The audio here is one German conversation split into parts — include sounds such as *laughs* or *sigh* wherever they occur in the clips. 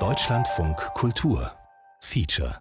Deutschlandfunk Kultur. Feature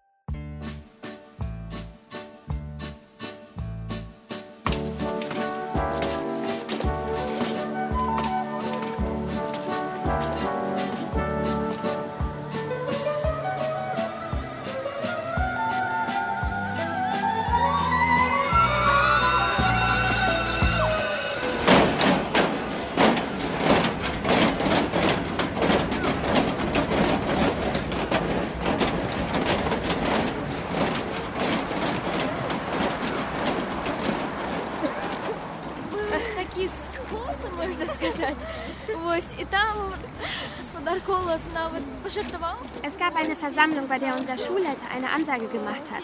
Anzeige gemacht hat.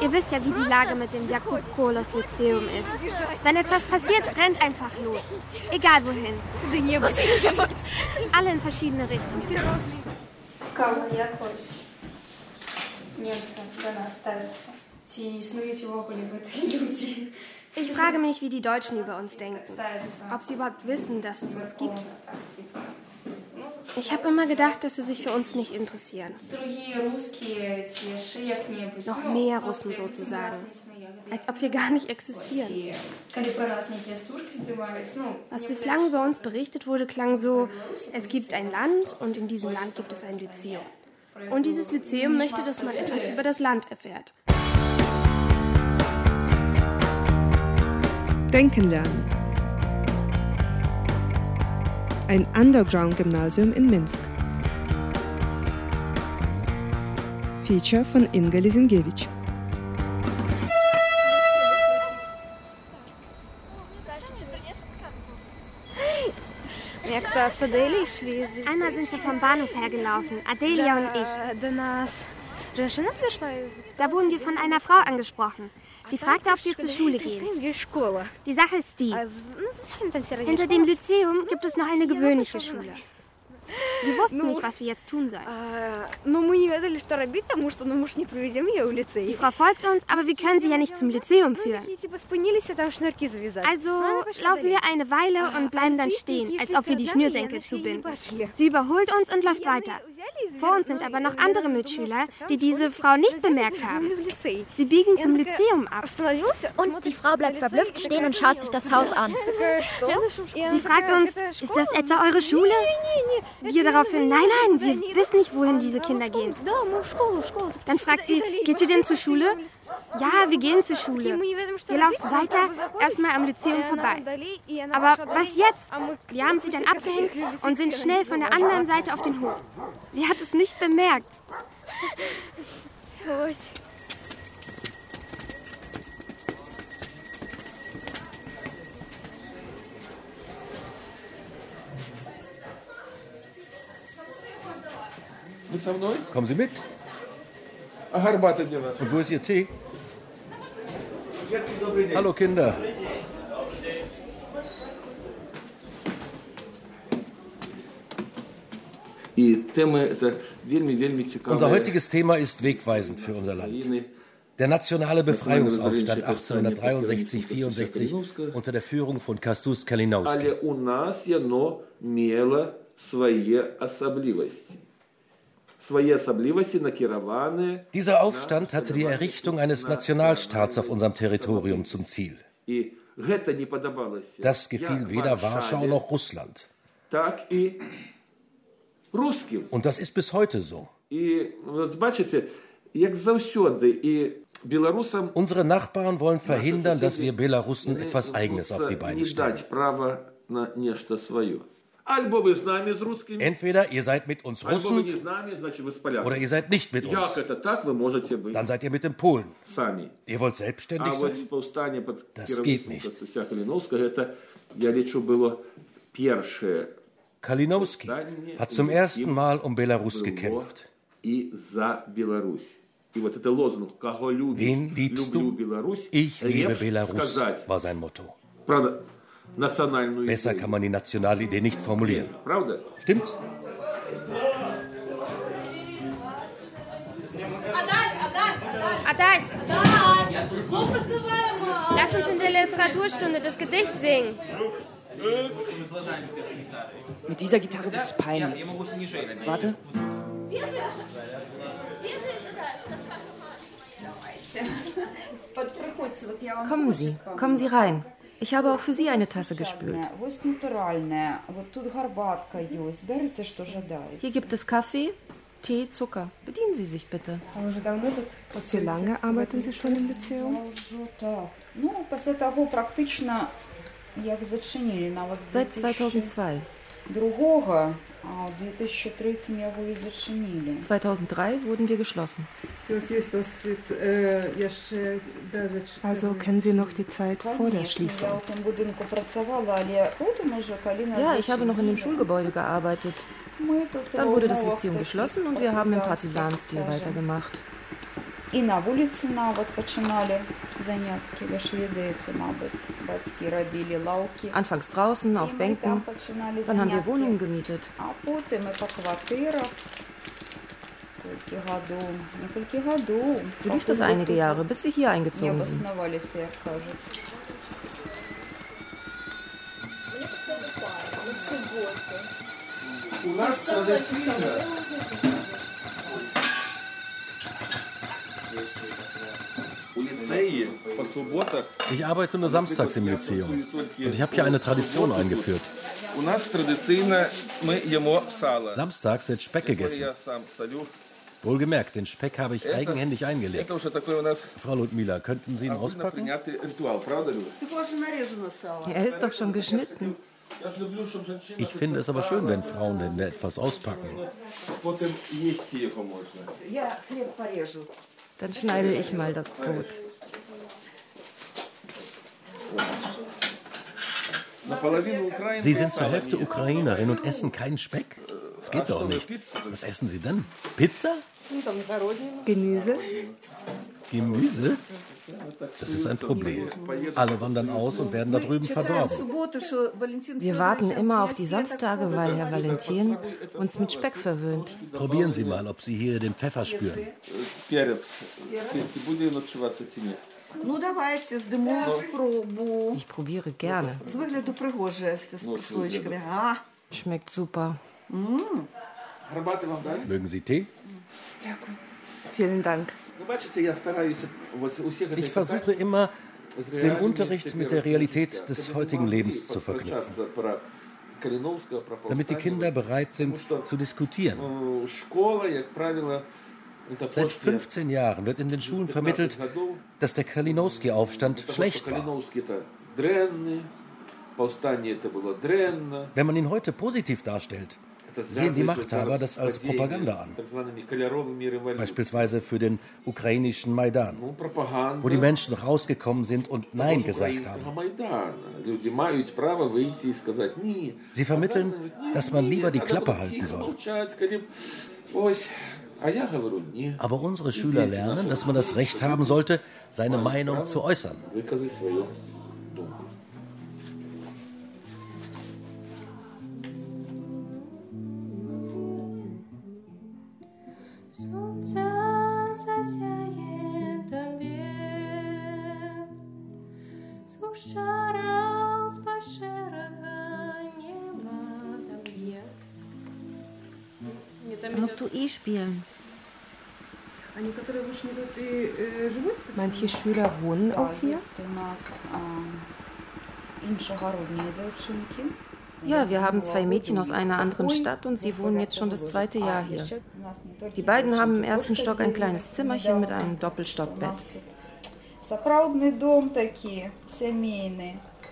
Ihr wisst ja, wie die Lage mit dem Jakub Kolos Lyzeum ist. Wenn etwas passiert, rennt einfach los. Egal wohin. Alle in verschiedene Richtungen. Ich frage mich, wie die Deutschen über uns denken. Ob sie überhaupt wissen, dass es uns gibt. Ich habe immer gedacht, dass sie sich für uns nicht interessieren. Noch mehr Russen sozusagen. Als ob wir gar nicht existieren. Was bislang über uns berichtet wurde, klang so, es gibt ein Land und in diesem Land gibt es ein Lyzeum. Und dieses Lyzeum möchte, dass man etwas über das Land erfährt. Denken lernen ein Underground-Gymnasium in Minsk. Feature von Inga Lisingiewicz. Einmal sind wir vom Bahnhof hergelaufen, Adelia und ich. Da wurden wir von einer Frau angesprochen. Sie fragte, ob wir zur Schule gehen. Die Sache ist die, hinter dem Lyzeum gibt es noch eine gewöhnliche Schule. Wir wussten nicht, was wir jetzt tun sollen. Die Frau folgt uns, aber wir können sie ja nicht zum Lyzeum führen. Also laufen wir eine Weile und bleiben dann stehen, als ob wir die Schnürsenkel zubinden. Sie überholt uns und läuft weiter. Vor uns sind aber noch andere Mitschüler, die diese Frau nicht bemerkt haben. Sie biegen zum Lyzeum ab. Und die Frau bleibt verblüfft stehen und schaut sich das Haus an. Sie fragt uns, ist das etwa eure Schule? Wir daraufhin, nein, nein, wir wissen nicht, wohin diese Kinder gehen. Dann fragt sie, geht ihr denn zur Schule? Ja, wir gehen zur Schule. Wir laufen weiter, erstmal am Lyzeum vorbei. Aber was jetzt? Wir haben sie dann abgehängt und sind schnell von der anderen Seite auf den Hof. Sie hat es nicht bemerkt. Kommen Sie mit. А гарбата где наша? Und wo ist Ihr Tee? Hallo Kinder. И тема это вельми, вельми цікава. Unser heutiges Thema ist wegweisend für unser Land. України. Der nationale Befreiungsaufstand 1863-64 unter der Führung von Kastus Kalinowski. Dieser Aufstand hatte die Errichtung eines Nationalstaats auf unserem Territorium zum Ziel. Das gefiel weder Warschau noch Russland. Und das ist bis heute so. Unsere Nachbarn wollen verhindern, dass wir Belarussen etwas Eigenes auf die Beine stellen. Entweder ihr seid mit uns Russen oder ihr seid nicht mit uns. Dann seid ihr mit den Polen. Ihr wollt selbstständig sein? Das geht nicht. Kalinowski hat zum ersten Mal um Belarus gekämpft. Wen liebst du? Ich liebe Belarus, war sein Motto. Besser kann man die nationale Idee nicht formulieren. Stimmt's? Adas, Lass uns in der Literaturstunde das Gedicht singen. Mit dieser Gitarre wird es peinlich. Warte. Kommen Sie, kommen Sie rein. Ich habe auch für Sie eine Tasse gespült. Hier gibt es Kaffee, Tee, Zucker. Bedienen Sie sich bitte. Wie lange arbeiten Sie schon im Lyzeum? Seit 2002. 2003 wurden wir geschlossen. Also kennen Sie noch die Zeit vor der Schließung? Ja, ich habe noch in dem Schulgebäude gearbeitet. Dann wurde das Lyzeum geschlossen und wir haben im Partisanstil weitergemacht І на вулиці навіть починали занятки, ви ж видаєте, мабуть, батьки робили лавки. Anfangs draußen auf Bänken, dann haben wir Wohnungen gemietet. А потім і по квартирах. Кілька годів, некілька годів. So lief das einige Jahre, bis wir hier Не eingezogen sind. обоснувалися, як кажуть. У нас традиційно Ich arbeite nur samstags im Lyzeum und ich habe hier eine Tradition eingeführt. Samstags wird Speck gegessen. Wohlgemerkt, den Speck habe ich eigenhändig eingelegt. Frau Ludmila, könnten Sie ihn auspacken? Er ist doch schon geschnitten. Ich finde es aber schön, wenn Frauenhände etwas auspacken. Ja, dann schneide ich mal das Brot. Sie sind zur Hälfte Ukrainerin und essen keinen Speck? Das geht doch nicht. Was essen Sie denn? Pizza? Gemüse, Gemüse? Das ist ein Problem. Alle wandern aus und werden da drüben verdorben. Wir warten immer auf die Samstage, weil Herr Valentin uns mit Speck verwöhnt. Probieren Sie mal, ob Sie hier den Pfeffer spüren. Ich probiere gerne. Schmeckt super. Mögen Sie Tee? Vielen Dank. Ich versuche immer, den Unterricht mit der Realität des heutigen Lebens zu verknüpfen, damit die Kinder bereit sind zu diskutieren. Seit 15 Jahren wird in den Schulen vermittelt, dass der Kalinowski-Aufstand schlecht war. Wenn man ihn heute positiv darstellt, sehen die Machthaber das als Propaganda an, beispielsweise für den ukrainischen Maidan, wo die Menschen rausgekommen sind und Nein gesagt haben. Sie vermitteln, dass man lieber die Klappe halten soll. Aber unsere Schüler lernen, dass man das Recht haben sollte, seine Meinung zu äußern. Musst du eh spielen. Manche Schüler wohnen auch hier. Ja, wir haben zwei Mädchen aus einer anderen Stadt und sie wohnen jetzt schon das zweite Jahr hier. Die beiden haben im ersten Stock ein kleines Zimmerchen mit einem Doppelstockbett.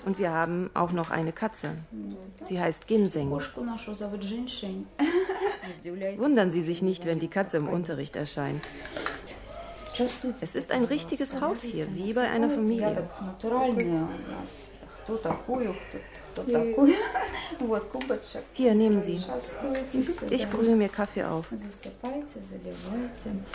Und wir haben auch noch eine Katze. Sie heißt Ginseng. *laughs* Wundern Sie sich nicht, wenn die Katze im Unterricht erscheint. Es ist ein richtiges Haus hier, wie bei einer Familie Порядок натуральний у нас. Хто такою, хто, хто такою. Вот кубочок. Hier, nehmen Sie. Частуйтеся. Ich brühe mir Kaffee auf. Засипайте, заливайте.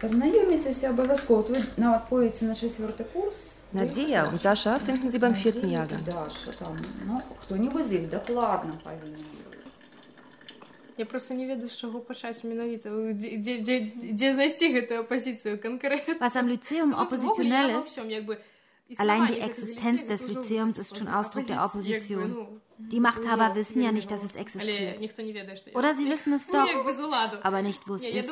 Познайомитеся обов'язково. От Ви навіть поїдете на четвертий курс. Nadia und Dasha finden Sie beim vierten Jahrgang. Даша там, ну, хто-нибудь з їх докладно повинен. Я просто не ведаю, з чого почати менавіта. Дзе, дзе, дзе, дзе знайсці гэтую апозіцыю канкрэтна. Was am Lyzeum oppositionell ist, allein die Existenz des Lyzeums ist schon Ausdruck der Opposition. Die Machthaber wissen ja nicht, dass es existiert. Oder sie wissen es doch, aber nicht wussten es.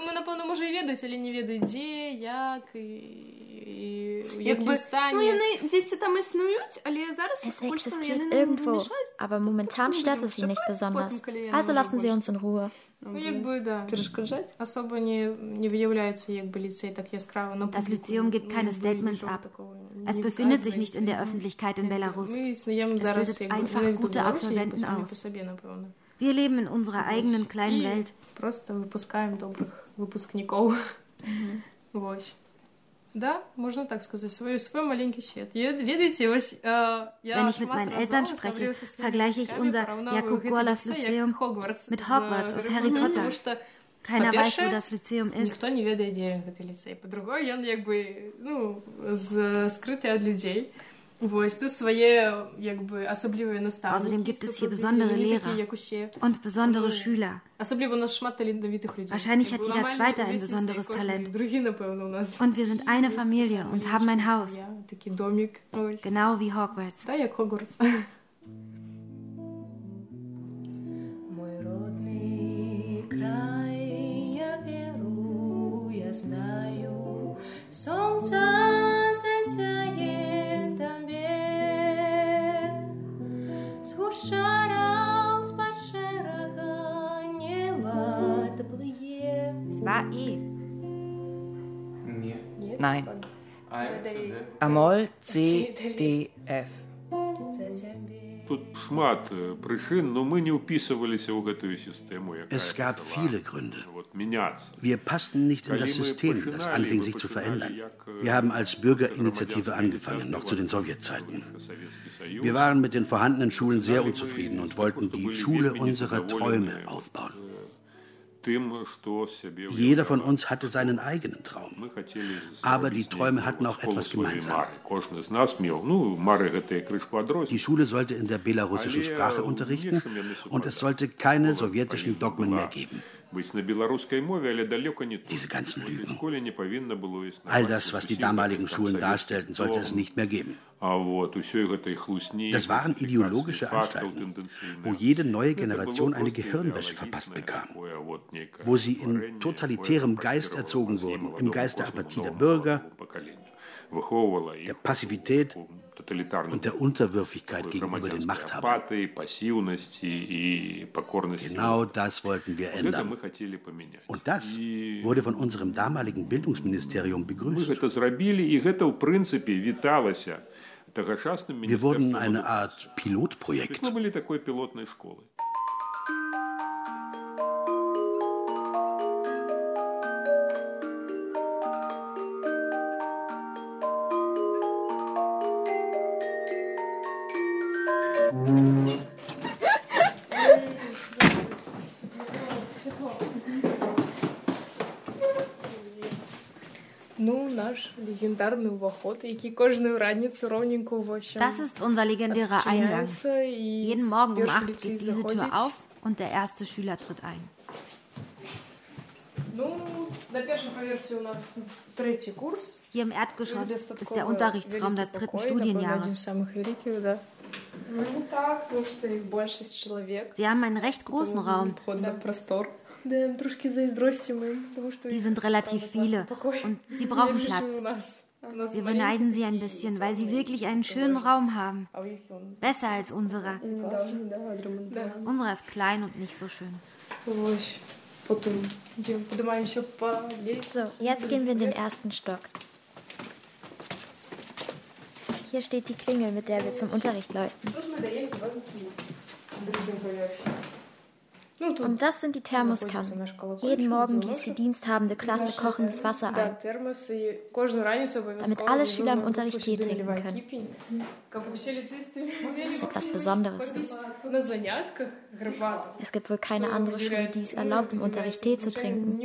Es existiert irgendwo, aber momentan stört es sie nicht besonders. Also lassen sie uns in Ruhe. Das Lyzeum gibt keine Statements ab. Es befindet sich nicht in der Öffentlichkeit in Belarus. Es bildet einfach gute Abgeordnete якби Absolventen самі aus. по собі, напевно. Wir leben in unserer eigenen kleinen І Welt. Просто випускаємо добрих випускників. Ось. Да, можна так сказати, свій, свій маленький світ. Є, видите, ось, е, я Wenn ich mit шмат meinen разів Eltern особливо spreche, зі своїми vergleiche ich батьками unser порівнюю Jakub геть Gorlas ліцей, як Lyzeum Хогвартс mit з Hogwarts aus Гаррі Harry Поттера, *laughs* Potter. тому що, Keiner weiß, wo по-перше, das Lyzeum ist. Ніхто не ведає, де гэтый ліцей. По-друге, він якби, ну, з, скритий від людей. Ось, тут своє, якби, особливі наставники. Außerdem gibt es hier супровідні, besondere вони Lehrer такі, як усі. und besondere Ну, Schüler. Особливо у нас шмат талановитих людей. Wahrscheinlich hat Якби jeder нормальні Zweite ein ровесниці, besonderes кожен Talent. Другий, напевно, у нас. Und wir sind eine Familie und haben ein Haus. Такий домик. Ось. Genau wie Hogwarts. Та, як Va eh. i. Nein. Amol, C, D, F. Es gab viele Gründe. Wir passten nicht in das System, das anfing sich zu verändern. Wir haben als Bürgerinitiative angefangen, noch zu den Sowjetzeiten. Wir waren mit den vorhandenen Schulen sehr unzufrieden und wollten die Schule unserer Träume aufbauen. Jeder von uns hatte seinen eigenen Traum. Aber die Träume hatten auch etwas gemeinsam. Die Schule sollte in der belarussischen Sprache unterrichten und es sollte keine sowjetischen Dogmen mehr geben. Diese ganzen Lügen. All das, was die damaligen Schulen darstellten, sollte es nicht mehr geben. Das waren ideologische Anstalten, wo jede neue Generation eine Gehirnwäsche verpasst bekam, wo sie in totalitärem Geist erzogen wurden, im Geist der Apathie der Bürger, der Passivität und der Unterwürfigkeit gegenüber den Machthabern. Genau das wollten wir ändern. Und das wurde von unserem damaligen Bildungsministerium begrüßt. Wir wurden eine Art Pilotprojekt. Das ist unser legendärer Eingang. Jeden Morgen um 8 geht diese Tür auf und der erste Schüler tritt ein. Hier im Erdgeschoss ist der Unterrichtsraum des dritten Studienjahres. Sie haben einen recht großen Raum. Die sind relativ viele und sie *laughs* brauchen Platz. Wir beneiden sie ein bisschen, weil sie wirklich einen schönen Raum haben. Besser als unserer. Unserer ist klein und nicht so schön. So, jetzt gehen wir in den ersten Stock. Hier steht die Klingel, mit der wir zum Unterricht läuten. Und das sind die Thermoskannen. Jeden Morgen gießt die diensthabende Klasse kochendes Wasser ein, damit alle Schüler im Unterricht Tee trinken können. Was *laughs* etwas Besonderes. ist. Es gibt wohl keine andere Schule, die es erlaubt, im Unterricht Tee zu trinken.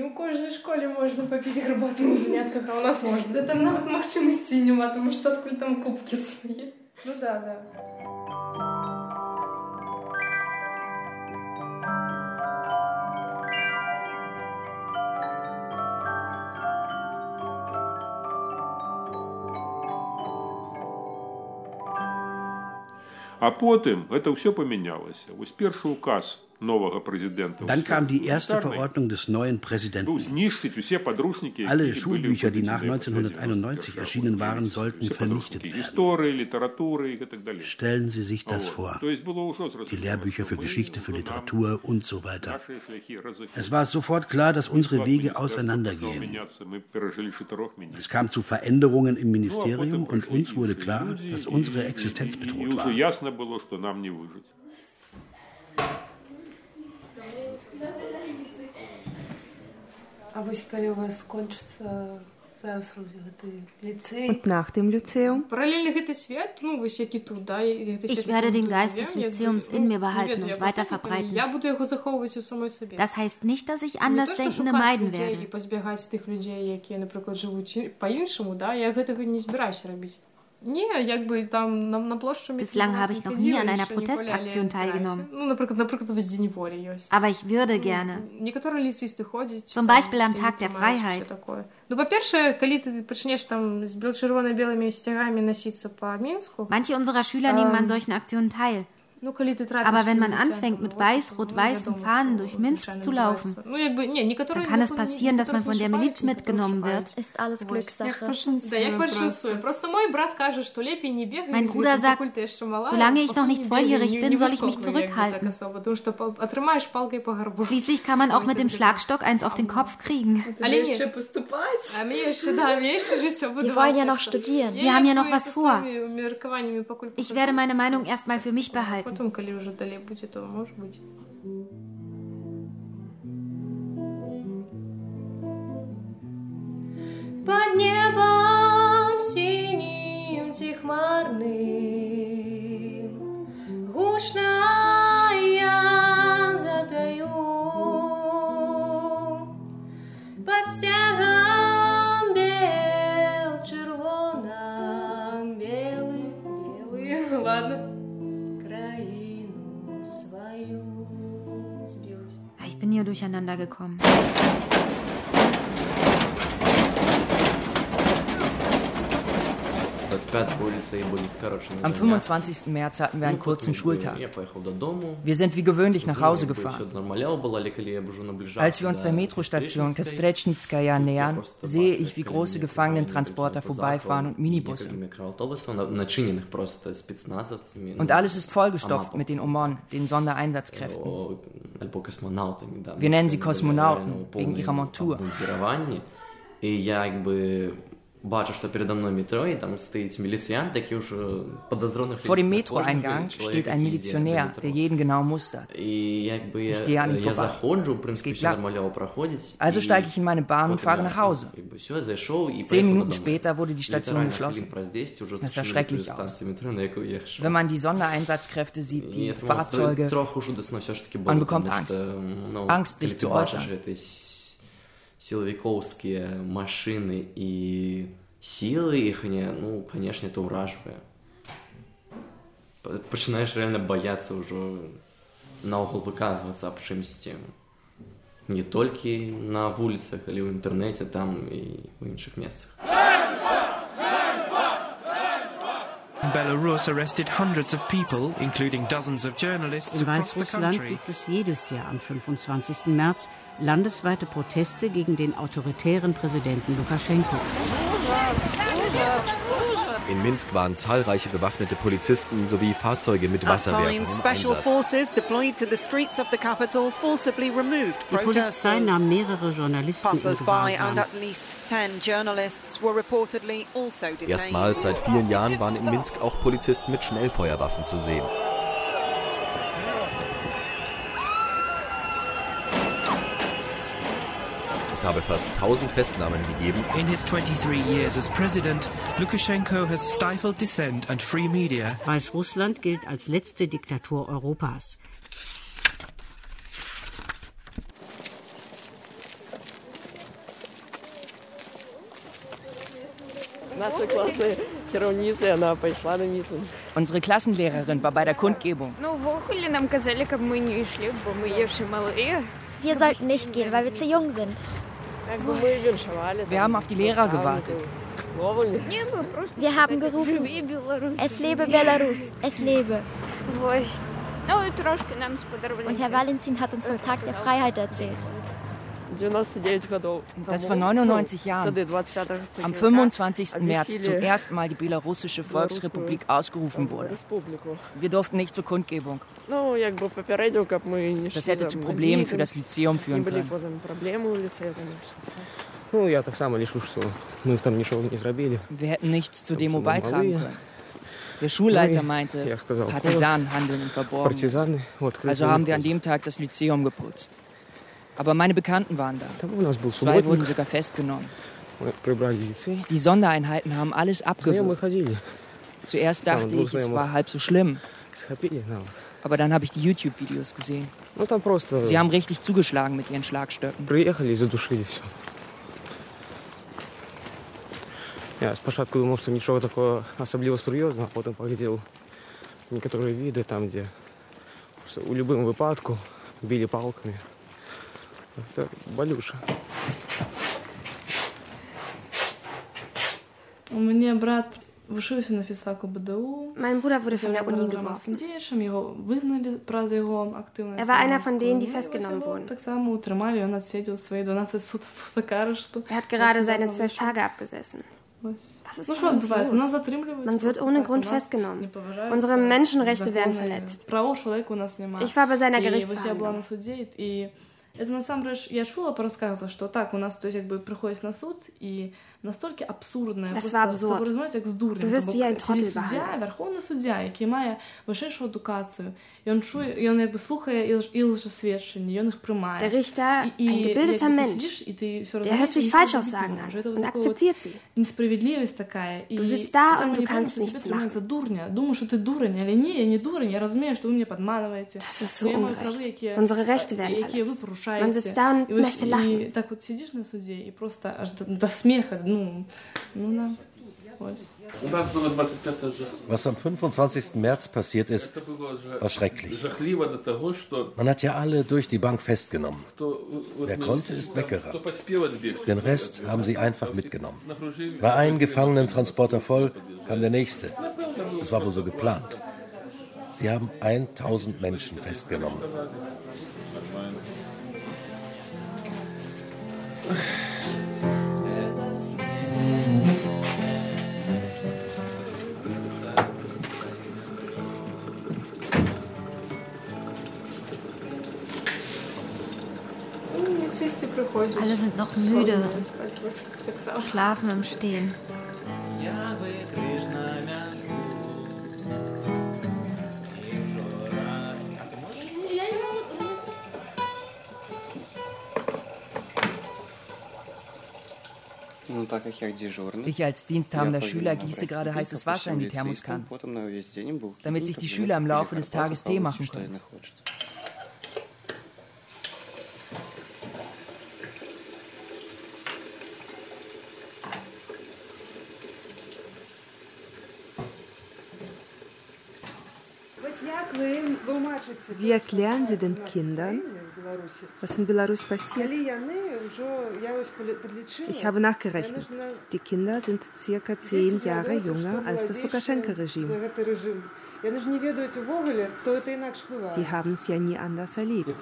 А потым это ўсё памянялася. Вось першы указ Dann kam die erste Verordnung des neuen Präsidenten. Alle Schulbücher, die nach 1991 erschienen waren, sollten vernichtet werden. Stellen Sie sich das vor. Die Lehrbücher für Geschichte, für Literatur und so weiter. Es war sofort klar, dass unsere Wege auseinandergehen. Es kam zu Veränderungen im Ministerium und uns wurde klar, dass unsere Existenz bedroht war. Und nach dem Lyzeum? Ich werde den Geist des Lyzeums in mir behalten und weiter verbreiten. Das heißt nicht, dass ich Andersdenkende meiden werde. Bislang habe ich noch nie an einer Protestaktion teilgenommen. Aber ich würde gerne. Zum Beispiel am Tag der Freiheit. Manche unserer Schüler nehmen an solchen Aktionen teil. Aber wenn man anfängt, mit weiß-rot-weißen Fahnen durch Minsk zu laufen, dann kann es passieren, dass man von der Miliz mitgenommen wird. Ist alles Glückssache. Mein Bruder sagt, solange ich noch nicht volljährig bin, soll ich mich zurückhalten. Schließlich kann man auch mit dem Schlagstock eins auf den Kopf kriegen. Wir wollen ja noch studieren. Wir haben ja noch was vor. Ich werde meine Meinung erstmal für mich behalten. потом калі уже далее будет, то может быть под небом синим. Durcheinander gekommen. Am 25. März hatten wir einen kurzen Schultag. Wir sind wie gewöhnlich nach Hause gefahren. Als wir uns der Metrostation Kastretschnitskaya nähern, sehe ich, wie große Gefangenentransporter vorbeifahren und Minibusse. Und alles ist vollgestopft mit den OMON, den Sondereinsatzkräften. Wir nennen sie Kosmonauten wegen ihrer Montur. бачу, что передо мной метро, и там стоит милициант, такие уж подозренных Vor dem Metroeingang steht ein Milizionär, der jeden genau mustert. Ich gehe an ihm vorbei. Es geht glatt. Also steige ich in meine Bahn und fahre nach Hause. Zehn Minuten später wurde die Station geschlossen. Das sah schrecklich aus. Wenn man die Sondereinsatzkräfte sieht, die Fahrzeuge, man bekommt Angst. Angst, sich zu äußern. силовиковские машины і силы їхні, ну, конечно, это уражвае. Пачынаеш реально бояться ўжо наогул выказвацца аб чымсьці. Не толькі на вуліцах, але ў інтэрнэце там і ў іншых месцах. Belarus arrested hundreds of people, including dozens of journalists In Weißrussland gibt es jedes Jahr am 25. März landesweite Proteste gegen den autoritären Präsidenten Lukaschenko. In Minsk waren zahlreiche bewaffnete Polizisten sowie Fahrzeuge mit Wasserwerfern Die Polizei nahm mehrere Journalisten in Gewahrsam. Also Erstmals seit vielen Jahren waren in Minsk auch Polizisten mit Schnellfeuerwaffen zu sehen. Es habe fast 1000 Festnahmen gegeben. In his 23 years as president, Lukashenko has stifled dissent and free media. Weißrussland gilt als letzte Diktatur Europas. Unsere Klassenlehrerin war bei der Kundgebung. Wir sollten nicht gehen, weil wir zu jung sind. Wir haben auf die Lehrer gewartet. Wir haben gerufen, es lebe Belarus, es lebe. Und Herr Valentin hat uns vom Tag der Freiheit erzählt. Dass vor 99 Jahren, am 25. März, zum ersten Mal die Belarussische Volksrepublik ausgerufen wurde. Wir durften nicht zur Kundgebung. Das hätte zu Problemen für das Lyzeum führen können. Wir hätten nichts zur Demo beitragen können. Der Schulleiter meinte, Partisanen handeln im Verborgenen. Also haben wir an dem Tag das Lyzeum geputzt. Aber meine Bekannten waren da. Zwei wurden sogar festgenommen. Die Sondereinheiten haben alles abgewürgt. Zuerst dachte ich, es war halb so schlimm. Aber dann habe ich die YouTube-Videos gesehen. Sie haben richtig zugeschlagen mit ihren Schlagstöcken. Я спочатку думав, що нічого такого особливо серйозного, а потім поглядів некоторі відео там, де у будь-якому випадку били палками. Це болюче. У меня брат вишився на фізфаку БДУ. Mein Bruder wurde von der Uni geworfen. Діячем, його вигнали про його активність. Er war einer von denen, die festgenommen wurden. Так *laughs* само утримали, він відсидів свої 12 суток арешту. Er hat gerade seine zwölf Tage abgesessen. Was ist ну, що відбувається? Нас Man wird ohne Grund festgenommen. Unsere Menschenrechte werden verletzt. Правого чоловіка у нас немає. Ich war bei seiner Я Gerichtsverhandlung. була на суді, і это насамрэч я чула по рассказах, что так у нас то есть как бы приходишь на суд и настолько абсурдне Es war absurd. як з дурнем. Du wirst wie ein Trottel суддя, behandelt. верховний суддя, який має вищу едукацію, і він чує, і він якби слухає і, і лжесвідчення, і він їх приймає. Der Richter, І, ein і, gebildeter якби ти Mensch, сидиш, і ти все der hört sich Falschaussagen an und akzeptiert sie. Несправедливість така. І Du sitzt da саме und du не kannst тебе nichts тримають за дурня. Думаю, що ти дурень, але ні, я не дурень, я розумію, що ви мене підмануєте. Das ist so Я маю ungerecht. права, які, Unsere Rechte werden які ви verletzt. порушаєте. Man sitzt da und І ось- möchte lachen. І так от сидиш на суді і просто аж до, до сміха, ну, ну, да. Ось. У нас було 25 жах. Was am 25. März passiert ist, Це було жа- war schrecklich. жахливо до того, що Man hat ja alle durch die Bank festgenommen. хто, от, Wer ну, konnte, ist хто weggerannt. поспів відбігти. Den Rest haben sie einfach mitgenommen. Нагрузили. War ein Gefangenentransporter voll, kam der nächste. Das war wohl so geplant. Sie haben 1000 Menschen festgenommen. Alle sind noch müde, schlafen im Stehen. Ja, Ich als diensthabender Schüler gieße gerade heißes Wasser in die Thermoskannen, damit sich die Schüler im Laufe des Tages Tee machen können. Wie erklären Sie den Kindern, was in Belarus passiert? Ich habe nachgerechnet. Die Kinder sind circa zehn Jahre jünger als das Lukaschenko-Regime. Sie haben es ja nie anders erlebt.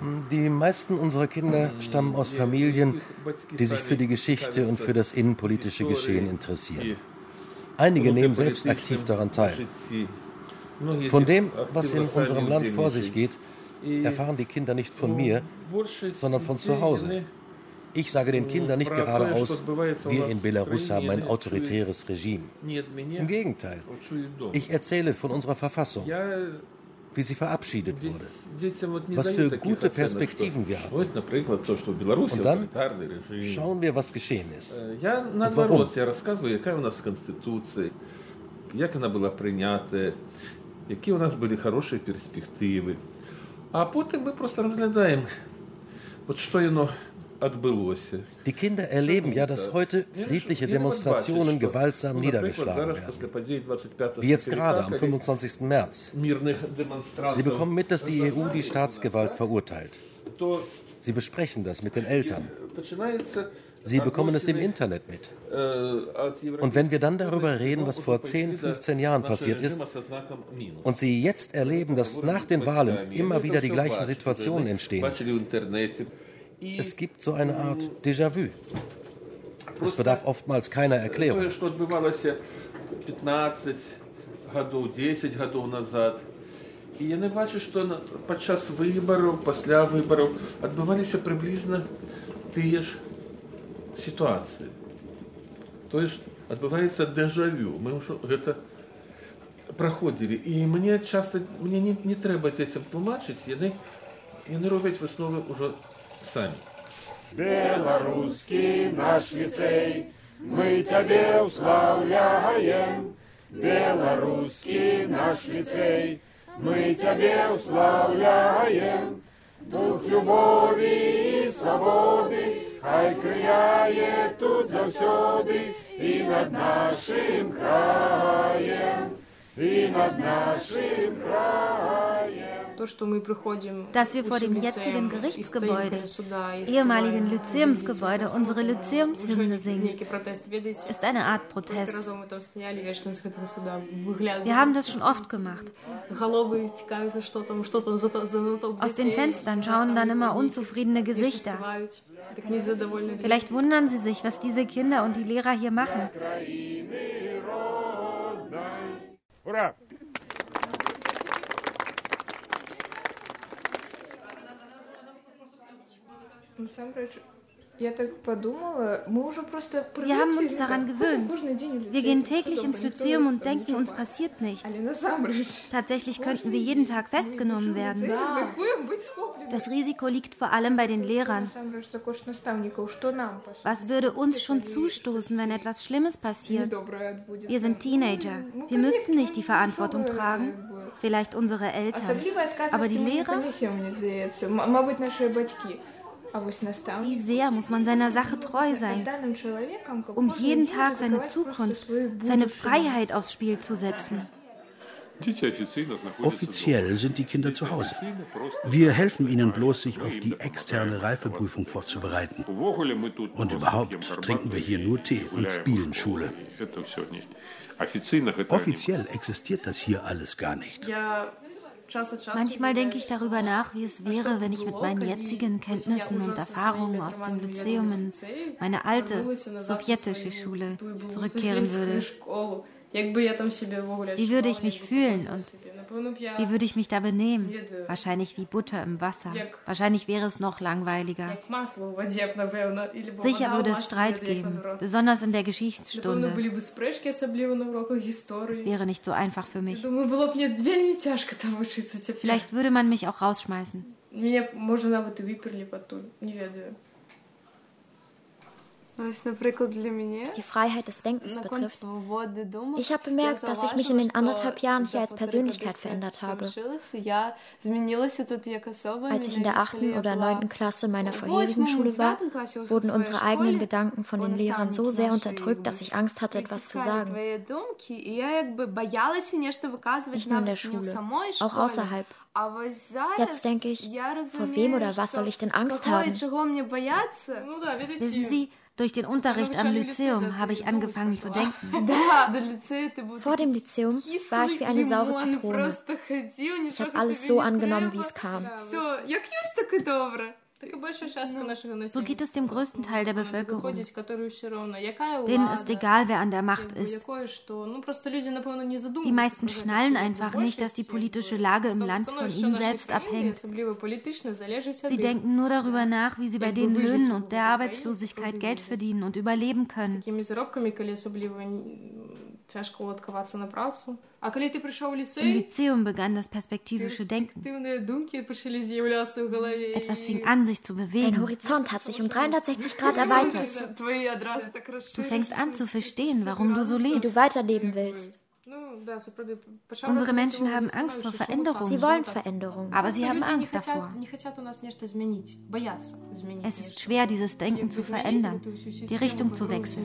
Hm, die meisten unserer Kinder stammen aus Familien, die sich für die Geschichte und für das innenpolitische Geschehen interessieren. Einige nehmen selbst aktiv daran teil. Von dem, was in unserem Land vor sich geht, erfahren die Kinder nicht von mir, sondern von zu Hause. Ich sage den Kindern nicht geradeaus, wir in Belarus haben ein autoritäres Regime. Im Gegenteil, ich erzähle von unserer Verfassung, wie sie verabschiedet wurde, was für gute Perspektiven wir haben. Und dann schauen wir, was geschehen ist. Und warum я розказую, яка у нас конституція, як вона була прийнята, які у нас були хороші перспективи. А потім ми просто розглядаємо, от що воно відбулося. Die Kinder erleben ja, dass heute friedliche Demonstrationen gewaltsam Ну, наприклад, niedergeschlagen зараз werden. після подій 25 Wie jetzt gerade am коли 25. März. мирних Sie демонстрантів, bekommen mit, dass die EU die Staatsgewalt verurteilt. то Sie besprechen das mit den Eltern. Sie bekommen es im Internet mit. Und wenn wir dann darüber reden, was vor 10, 15 Jahren passiert ist, und Sie jetzt erleben, dass nach den Wahlen immer wieder die gleichen Situationen entstehen, es gibt so eine Art Déjà-vu. Es bedarf oftmals keiner Erklärung. І я не бачу, що під час виборів, після виборів відбувалися приблизно ті ж ситуації. Тобто відбувається дежавю. Ми вже це проходили. І мені часто мені не, не треба цим тлумачити, вони, вони роблять виснови вже самі. Белорусский наш лицей, мы тебя уславляем. Белорусский наш лицей, мы тебя уславляем. Дух любови и свободы, хай крияє тут завсёды и над нашим краем, и над нашим краем. dass wir vor dem jetzigen Gerichtsgebäude, ehemaligen Lyzeumsgebäude, unsere Lyzeumshymne singen, ist eine Art Protest. Wir haben das schon oft gemacht. Aus den Fenstern schauen dann immer unzufriedene Gesichter. Vielleicht wundern sie sich, was diese Kinder und die Lehrer hier machen. Hurra! Wir haben uns daran gewöhnt. Wir gehen täglich ins Lyzeum und denken, uns passiert nichts. Tatsächlich könnten wir jeden Tag festgenommen werden. Das Risiko liegt vor allem bei den Lehrern. Was würde uns schon zustoßen, wenn etwas Schlimmes passiert? Wir sind Teenager. Wir müssten nicht die Verantwortung tragen. Vielleicht unsere Eltern. Aber die Lehrer? Wie sehr muss man seiner Sache treu sein, um jeden Tag seine Zukunft, seine Freiheit aufs Spiel zu setzen? Offiziell sind die Kinder zu Hause. Wir helfen ihnen bloß, sich auf die externe Reifeprüfung vorzubereiten. Und überhaupt trinken wir hier nur Tee und spielen Schule. Offiziell existiert das hier alles gar nicht. Manchmal denke ich darüber nach, wie es wäre, wenn ich mit meinen jetzigen Kenntnissen und Erfahrungen aus dem Lyzeum in meine alte sowjetische Schule zurückkehren würde. Wie würde ich mich fühlen und wie würde ich mich da benehmen? Wahrscheinlich wie Butter im Wasser. Wahrscheinlich wäre es noch langweiliger. Sicher würde es Streit geben, besonders in der Geschichtsstunde. Es wäre nicht so einfach für mich. Vielleicht würde man mich auch rausschmeißen. Was die Freiheit des Denkens betrifft. Ich habe bemerkt, dass ich mich in den anderthalb Jahren hier als Persönlichkeit verändert habe. Als ich in der achten oder neunten Klasse meiner vorherigen Schule war, wurden unsere eigenen Gedanken von den Lehrern so sehr unterdrückt, dass ich Angst hatte, etwas zu sagen. Nicht nur in der Schule, auch außerhalb. Jetzt denke ich, vor wem oder was soll ich denn Angst haben? Wissen Sie, durch den Unterricht am Lyzeum habe ich angefangen zu denken. *laughs* Vor dem Lyzeum war ich wie eine saure Zitrone. Ich habe alles so angenommen, wie es kam. So geht es dem größten Teil der Bevölkerung. Denen ist egal, wer an der Macht ist. Die meisten schnallen einfach nicht, dass die politische Lage im Land von ihnen selbst abhängt. Sie denken nur darüber nach, wie sie bei den Löhnen und der Arbeitslosigkeit Geld verdienen und überleben können. Im Lyzeum begann das perspektivische Denken. Etwas fing an, sich zu bewegen. Dein Horizont hat sich um 360 Grad erweitert. Du fängst an zu verstehen, warum du so lebst. Wie du weiterleben willst. Unsere Menschen haben Angst vor Veränderung. Sie wollen Veränderung. Aber sie haben Angst davor. Es ist schwer, dieses Denken zu verändern, die Richtung zu wechseln.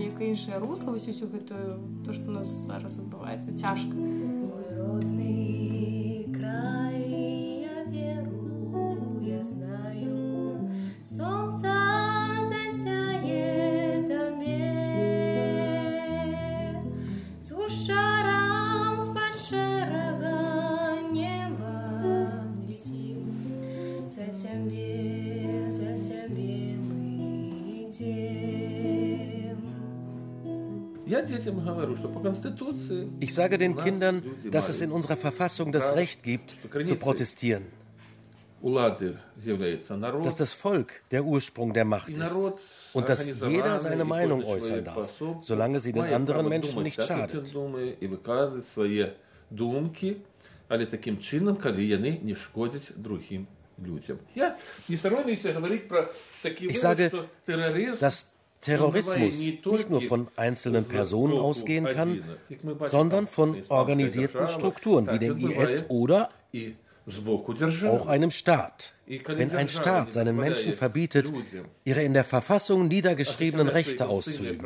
Ich sage den Kindern, dass es in unserer Verfassung das Recht gibt, zu protestieren. Dass das Volk der Ursprung der Macht ist und dass jeder seine Meinung äußern darf, solange sie den anderen Menschen nicht schadet. але таким чином, коли вони не шкодять другим людям. Я не сторонюся говорити про такі Ich sage, dass Terrorismus nicht nur von einzelnen Personen ausgehen kann, sondern von organisierten Strukturen wie dem IS oder auch einem Staat. Wenn ein Staat seinen Menschen verbietet, ihre in der Verfassung niedergeschriebenen Rechte auszuüben,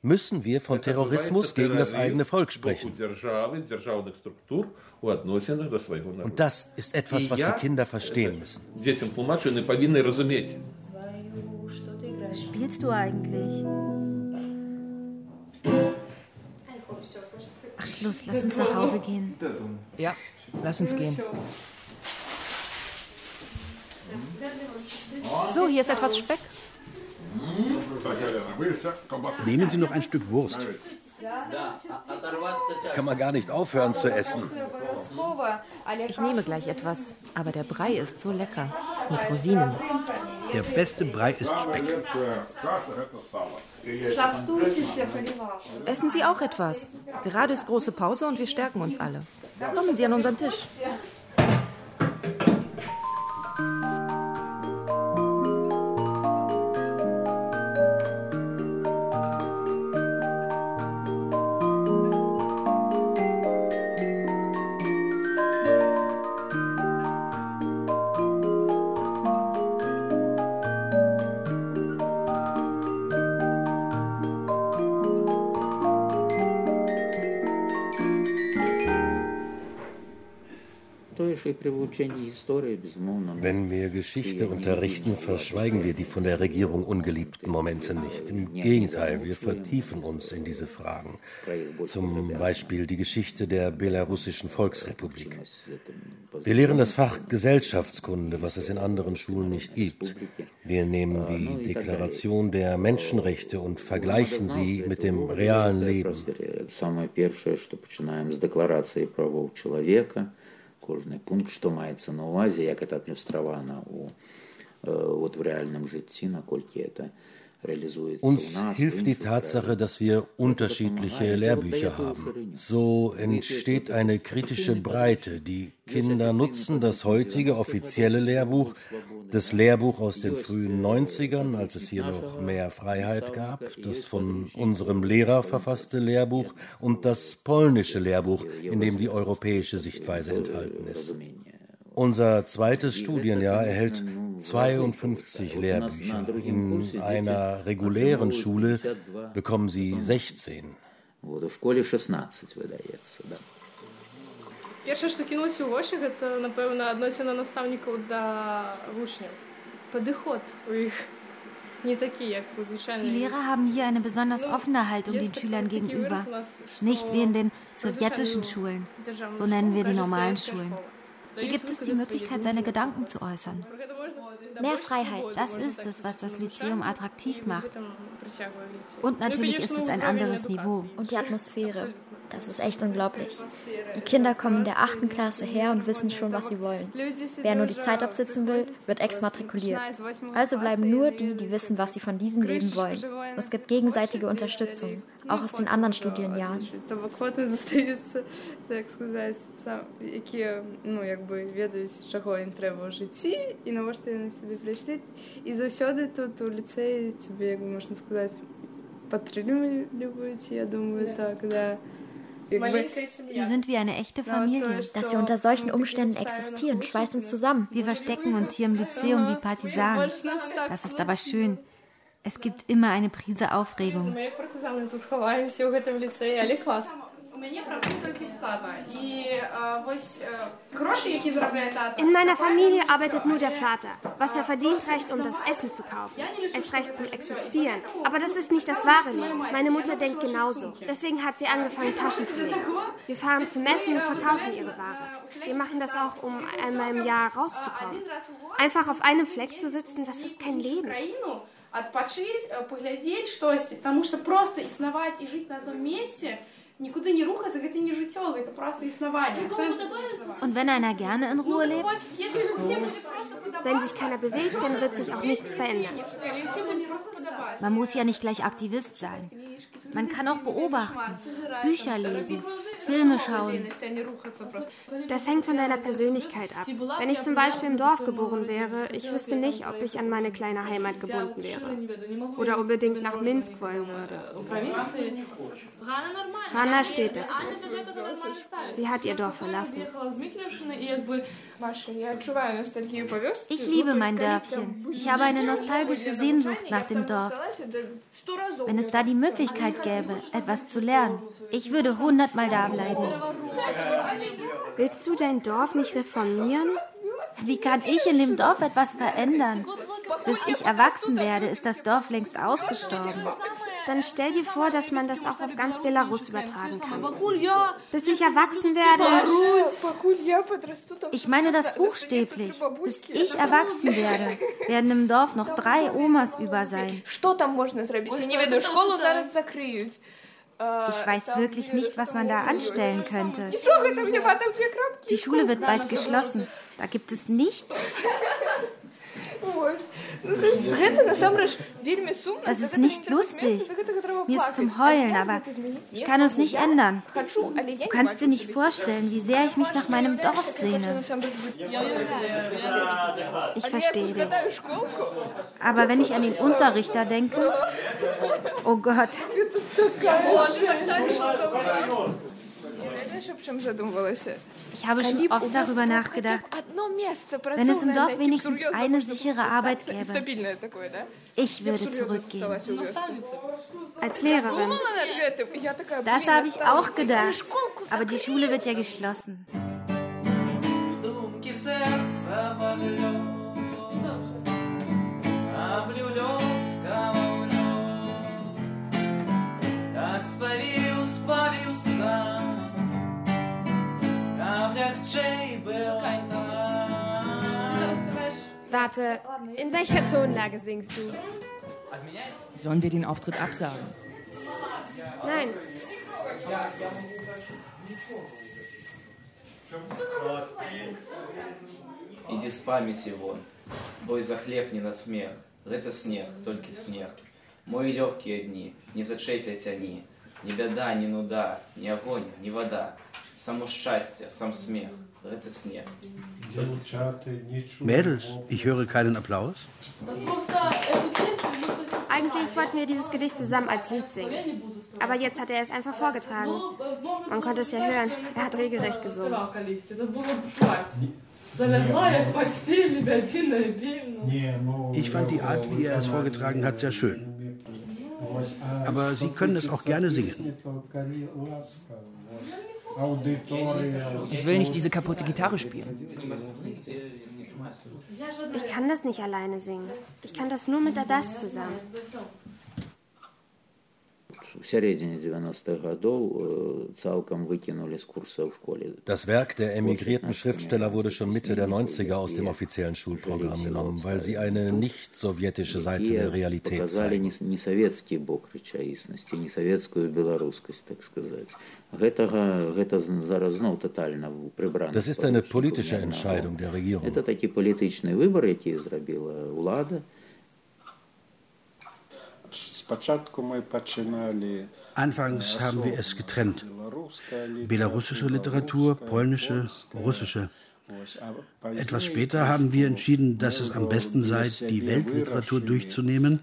müssen wir von Terrorismus gegen das eigene Volk sprechen. Und das ist etwas, was die Kinder verstehen müssen. Was spielst du eigentlich? Ach Schluss, lass uns nach Hause gehen. Ja, lass uns gehen. So, hier ist etwas Speck. Nehmen Sie noch ein Stück Wurst. Kann man gar nicht aufhören zu essen. Ich nehme gleich etwas, aber der Brei ist so lecker. Mit Rosinen. Der beste Brei ist Speck. Essen Sie auch etwas. Gerade ist große Pause und wir stärken uns alle. Kommen Sie an unseren Tisch. Wenn wir Geschichte unterrichten, verschweigen wir die von der Regierung ungeliebten Momente nicht. Im Gegenteil, wir vertiefen uns in diese Fragen. Zum Beispiel die Geschichte der belarussischen Volksrepublik. Wir lehren das Fach Gesellschaftskunde, was es in anderen Schulen nicht gibt. Wir nehmen die Deklaration der Menschenrechte und vergleichen sie mit dem realen Leben. кожний пункт, що мається на увазі, як це адміністровано у, от в реальному житті, накольки це Uns hilft die Tatsache, dass wir unterschiedliche Lehrbücher haben. So entsteht eine kritische Breite. Die Kinder nutzen das heutige offizielle Lehrbuch, das Lehrbuch aus den frühen 90ern, als es hier noch mehr Freiheit gab, das von unserem Lehrer verfasste Lehrbuch und das polnische Lehrbuch, in dem die europäische Sichtweise enthalten ist. Unser zweites Studienjahr erhält 52 Lehrbücher. In einer regulären Schule bekommen sie 16. *laughs* Перше, що кинулося у очі, це, напевно, відносина наставників до учнів. Підход у їх не такий, як у звичайних. Die Lehrer haben hier eine besonders offene Haltung den Schülern gegenüber. Nicht wie in den sowjetischen Schulen. So nennen wir die normalen Schulen. Hier gibt es die Möglichkeit, seine Gedanken zu äußern. Mehr Freiheit. Das ist es, was das Lyzeum attraktiv macht. Und natürlich ist es ein anderes Niveau. Und die Atmosphäre. Das ist echt unglaublich. Die Kinder kommen in der achten Klasse her und wissen schon, was sie wollen. Wer nur die Zeit absitzen will, wird exmatrikuliert. Also bleiben nur die, die wissen, was sie von diesem Leben wollen. Es gibt gegenseitige Unterstützung, auch aus den anderen Studienjahren. які ну якби ведають, чого їм треба в житті, і навошта вони сюди прийшли. І завсюди тут у ліцеї тебе, як можна сказати, підтримують, я думаю, так, да. Wir sind wie eine echte Familie. Dass wir unter solchen Umständen existieren, schweißt uns zusammen. Wir verstecken uns hier im Lyzeum wie Partisanen. Das ist aber schön. Es gibt immer eine Prise Aufregung. In meiner Familie arbeitet nur der Vater. Was er verdient, reicht, um das Essen zu kaufen. Es reicht zum Existieren. Aber das ist nicht das wahre Leben. Meine Mutter denkt genauso. Deswegen hat sie angefangen, Taschen zu legen. Wir fahren zu Messen und verkaufen ihre Ware. Wir machen das auch, um einmal im Jahr rauszukommen. Einfach auf einem Fleck zu sitzen, das ist kein Leben отпочить, поглядеть штось, потому что просто існаваць и жить на одном месте никуда не рухаться, это не житёго, это просто основание. Und wenn einer gerne in Ruhe lebt? Wenn sich keiner bewegt, dann wird sich auch nichts verändern. Man muss ja nicht gleich Aktivist sein. Man kann auch beobachten, Bücher lesen, Filme schauen. Das hängt von deiner Persönlichkeit ab. Wenn ich zum Beispiel im Dorf geboren wäre, ich wüsste nicht, ob ich an meine kleine Heimat gebunden wäre. Oder unbedingt nach Minsk wollen würde. Hanna steht dazu. Sie hat ihr Dorf verlassen. Ich liebe mein Dörfchen. Ich habe eine nostalgische Sehnsucht nach dem Dorf. Wenn es da die Möglichkeit gäbe, etwas zu lernen, ich würde hundertmal da bleiben. Willst du dein Dorf nicht reformieren? Wie kann ich in dem Dorf etwas verändern? Bis ich erwachsen werde, ist das Dorf längst ausgestorben. Dann stell dir vor, dass man das auch auf ganz Belarus übertragen kann. Bis ich erwachsen werde. Ich meine das buchstäblich. Bis ich erwachsen werde, werden im Dorf noch drei Omas über sein. Ich weiß wirklich nicht, was man da anstellen könnte. Die Schule wird bald geschlossen. Da gibt es nichts. *laughs* Das ist nicht lustig. Mir ist zum Heulen, aber ich kann es nicht ändern. Du kannst dir nicht vorstellen, wie sehr ich mich nach meinem Dorf sehne. Ich verstehe dich. Aber wenn ich an den Unterrichter denke, oh Gott. Ich habe schon oft darüber nachgedacht, wenn es im Dorf wenigstens eine sichere Arbeit gäbe. Ich würde zurückgehen. Als Lehrerin. Das habe ich auch gedacht. Aber die Schule wird ja geschlossen. Warte, in welcher Tonlage singst du? Sollen wir den Auftritt absagen? Nein. Иди с памяти вон, бой за хлеб не на смех. Это снег, только снег. Мои легкие дни, не зачепят они. Ни беда, ни нуда, ни огонь, ни вода. Само счастье, сам смех. Mädels, ich höre keinen Applaus. Eigentlich wollten wir dieses Gedicht zusammen als Lied singen. Aber jetzt hat er es einfach vorgetragen. Man konnte es ja hören. Er hat regelrecht gesungen. Ich fand die Art, wie er es vorgetragen hat, sehr schön. Aber Sie können es auch gerne singen. Ich will nicht diese kaputte Gitarre spielen. Ich kann das nicht alleine singen. Ich kann das nur mit Adas zusammen. Das Werk der emigrierten Schriftsteller wurde schon Mitte der 90er aus dem offiziellen Schulprogramm genommen, weil sie eine nicht sowjetische Seite der Realität zeigen. Das ist eine politische Entscheidung der Regierung. Anfangs haben wir es getrennt. Belarussische Literatur, polnische, russische. Etwas später haben wir entschieden, dass es am besten sei, die Weltliteratur durchzunehmen,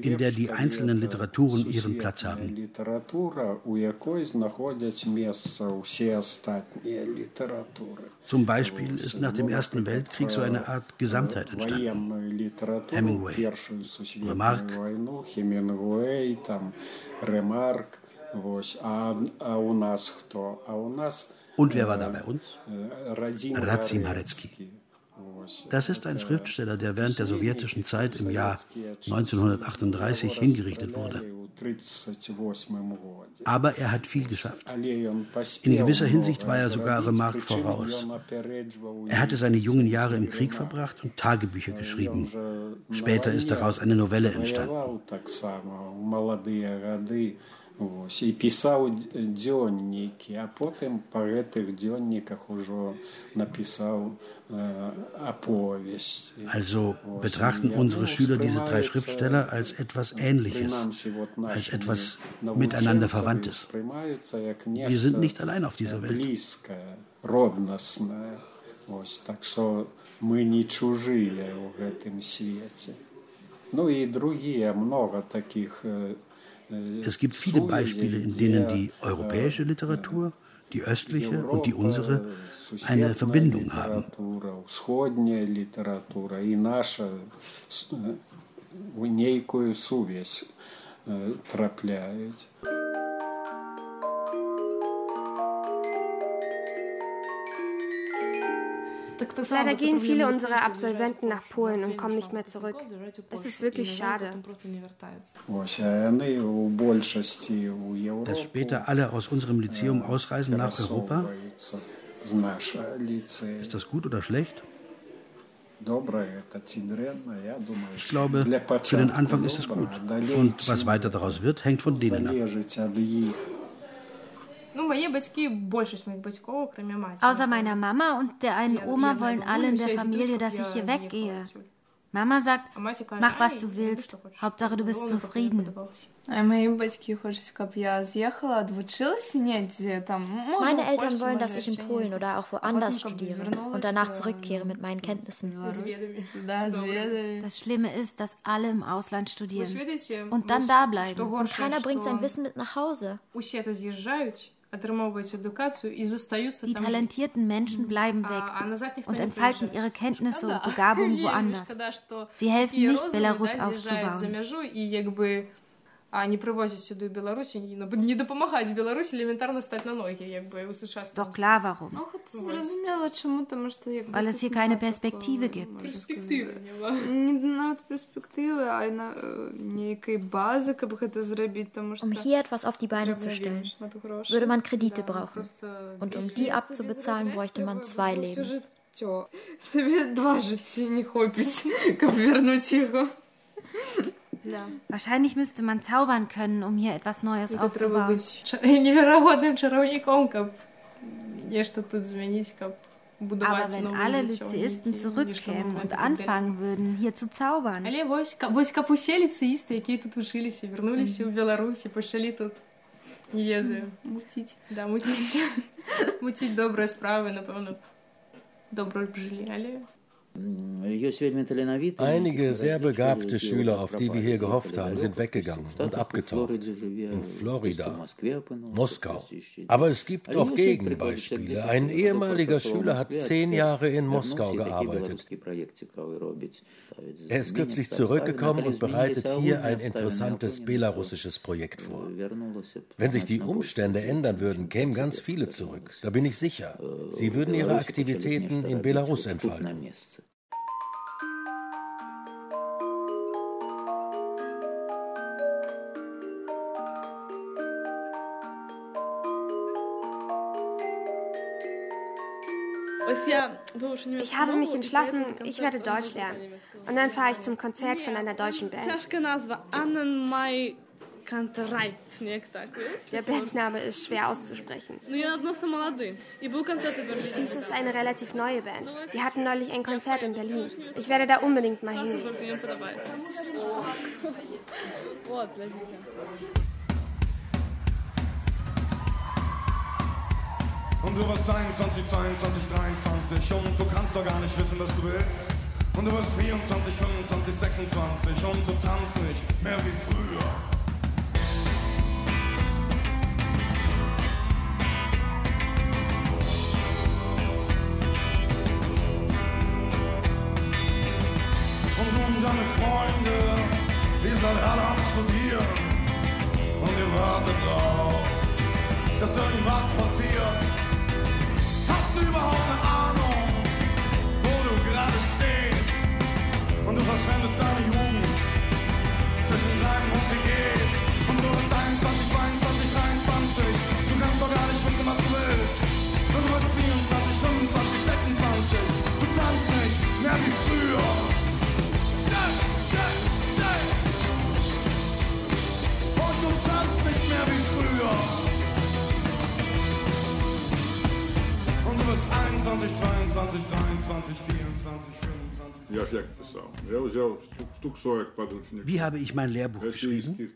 in der die einzelnen Literaturen ihren Platz haben. Zum Beispiel ist nach dem Ersten Weltkrieg so eine Art Gesamtheit entstanden. Hemingway, Remarque, und wer war da bei uns? Razi Marecki. Das ist ein Schriftsteller, der während der sowjetischen Zeit im Jahr 1938 hingerichtet wurde. Aber er hat viel geschafft. In gewisser Hinsicht war er sogar Remarque voraus. Er hatte seine jungen Jahre im Krieg verbracht und Tagebücher geschrieben. Später ist daraus eine Novelle entstanden. Ось, і писав дзённікі, а потым па гэтых дзённіках ужо напісаў Also betrachten unsere Schüler diese drei Schriftsteller als etwas Ähnliches, als etwas miteinander Verwandtes. Wir sind nicht allein auf dieser Welt. Мы не чужие ў гэтым свеце. Ну і другія много таких Es gibt viele Beispiele, in denen die europäische Literatur, die östliche und die unsere eine Verbindung haben. некую сувязь трапляють. Leider gehen viele unserer Absolventen nach Polen und kommen nicht mehr zurück. Es ist wirklich schade. Dass später alle aus unserem Lyzeum ausreisen nach Europa? Ist das gut oder schlecht? Ich glaube, für den Anfang ist es gut. Und was weiter daraus wird, hängt von denen ab. Außer meiner Mama und der einen Oma wollen alle in der Familie, dass ich hier weggehe. Mama sagt, mach was du willst, Hauptsache du bist zufrieden. Meine Eltern wollen, dass ich in Polen oder auch woanders studiere und danach zurückkehre mit meinen Kenntnissen. Das Schlimme ist, dass alle im Ausland studieren. Und dann da bleiben. Und keiner bringt sein Wissen mit nach Hause. Die talentierten Menschen bleiben weg und entfalten ihre Kenntnisse und *laughs* Begabungen *laughs* woanders. Sie helfen nicht, Belarus aufzubauen а не привозять сюди в Білорусі, не допомагають Білорусі елементарно стати на ноги, якби у сучасному. Doch klar, warum? Ну, зрозуміло, чому, тому що якби... Weil es hier keine Perspektive gibt. Перспективи Не навіть перспективи, а на ніякої бази, аби це зробити, тому що... Um hier etwas auf die Beine zu stellen, würde man Kredite brauchen. Und um die abzubezahlen, bräuchte man zwei Leben. Тобі два житті не хопить, щоб вернути його. Ja. Wahrscheinlich müsste man zaubern können, um hier etwas Neues aufzubauen. Aber wenn alle Lyzeisten zurückkämen und anfangen würden, hier zu zaubern. Ось капусе ліцеїсти, які тут училися, вернулися в Білорусь і почали тут, не ведаю, мутить. Да, мутить. мутить добрі справи, напевно, добре б жили, але... Einige sehr begabte Schüler, auf die wir hier gehofft haben, sind weggegangen und abgetaucht. In Florida, Moskau. Aber es gibt auch Gegenbeispiele. Ein ehemaliger Schüler hat zehn Jahre in Moskau gearbeitet. Er ist kürzlich zurückgekommen und bereitet hier ein interessantes belarussisches Projekt vor. Wenn sich die Umstände ändern würden, kämen ganz viele zurück. Da bin ich sicher. Sie würden ihre Aktivitäten in Belarus entfalten. Ich habe mich entschlossen, ich werde Deutsch lernen. Und dann fahre ich zum Konzert von einer deutschen Band. Der Bandname ist schwer auszusprechen. Dies ist eine relativ neue Band. Die hatten neulich ein Konzert in Berlin. Ich werde da unbedingt mal hin. *laughs* Und du wirst 21, 22, 23 und du kannst doch gar nicht wissen, was du willst. Und du wirst 24, 25, 26 und du tanzt nicht mehr wie früher. Und du und deine Freunde, ihr seid alle am Studieren und ihr wartet drauf, dass irgendwas passiert hast du überhaupt eine Ahnung, wo du gerade stehst? Und du verschwendest deine Jugend zwischen Bleiben und Begehen. 21, 22, 23, 24, 25. Wie habe ich mein Lehrbuch geschrieben?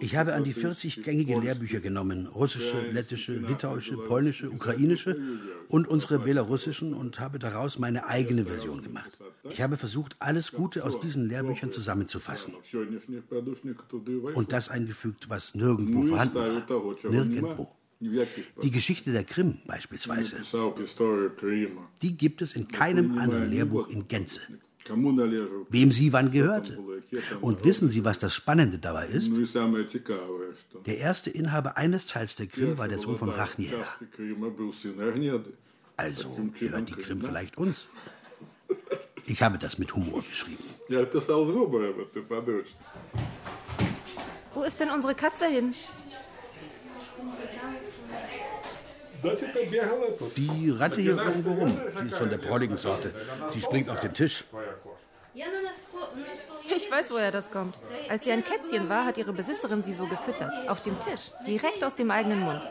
Ich habe an die 40 gängigen Lehrbücher genommen. Russische, lettische, litauische, polnische, ukrainische und unsere belarussischen und habe daraus meine eigene Version gemacht. Ich habe versucht, alles Gute aus diesen Lehrbüchern zusammenzufassen. Und das eingefügt, was nirgendwo vorhanden war. Nirgendwo. Die Geschichte der Krim beispielsweise, die gibt es in keinem anderen Lehrbuch in Gänze. Wem sie wann gehörte. Und wissen Sie, was das Spannende dabei ist? Der erste Inhaber eines Teils der Krim war der Sohn von Rachniela. Also gehört die Krim vielleicht uns. Ich habe das mit Humor geschrieben. Wo ist denn unsere Katze hin? Die rannte hier irgendwo rum. Sie ist von der prolligen Sorte. Sie springt auf den Tisch. Ich weiß, woher das kommt. Als sie ein Kätzchen war, hat ihre Besitzerin sie so gefüttert. Auf dem Tisch. Direkt aus dem eigenen Mund.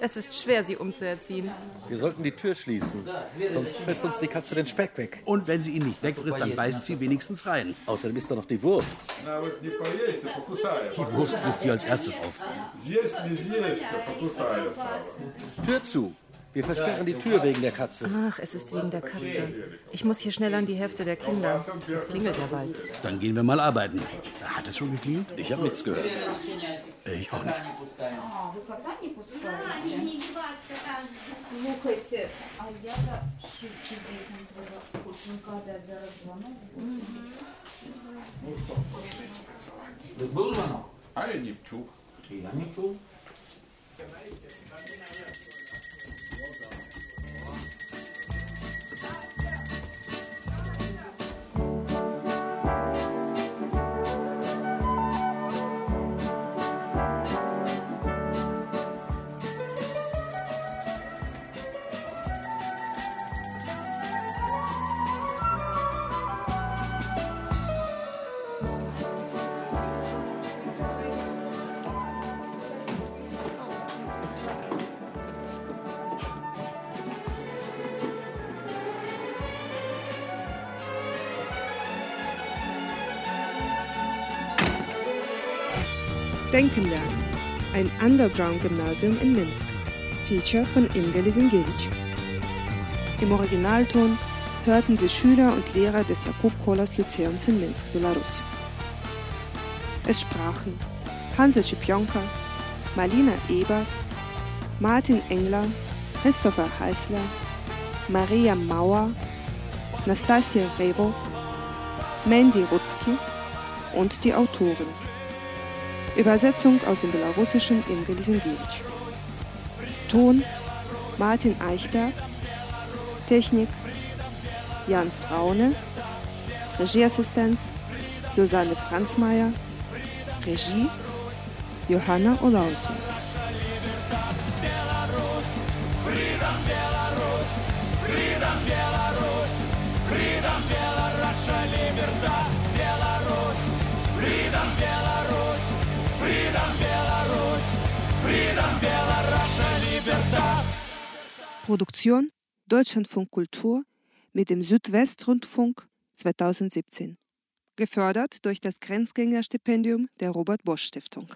Es ist schwer, sie umzuerziehen. Wir sollten die Tür schließen. Sonst frisst uns die Katze den Speck weg. Und wenn sie ihn nicht wegfrisst, dann beißt sie wenigstens rein. Außerdem ist da noch die Wurst. Die Wurst frisst sie als erstes auf. Tür zu. Wir versperren die Tür wegen der Katze. Ach, es ist wegen der Katze. Ich muss hier schnell an die Hälfte der Kinder. Es klingelt ja bald. Dann gehen wir mal arbeiten. Hat es schon geklingelt? Ich habe nichts gehört. Ich auch nicht. Був звонок? А я не чув. Я не чув. Denken lernen. Ein Underground-Gymnasium in Minsk. Feature von Inge Lisinkiewicz. Im Originalton hörten Sie Schüler und Lehrer des Jakub Kolas Lyzeums in Minsk, Belarus. Es sprachen Hanse Schipionka, Marlina Ebert, Martin Engler, Christopher Heißler, Maria Mauer, Nastasia Revo, Mandy Rutzki und die Autoren. Übersetzung aus dem Belarussischen Inge Lisinkiewicz. Ton Martin Eichberg. Technik Jan Fraune. Regieassistenz Susanne Franzmeier. Regie Johanna Olausu. Produktion Deutschlandfunk Kultur mit dem Südwestrundfunk 2017. Gefördert durch das Grenzgängerstipendium der Robert Bosch Stiftung.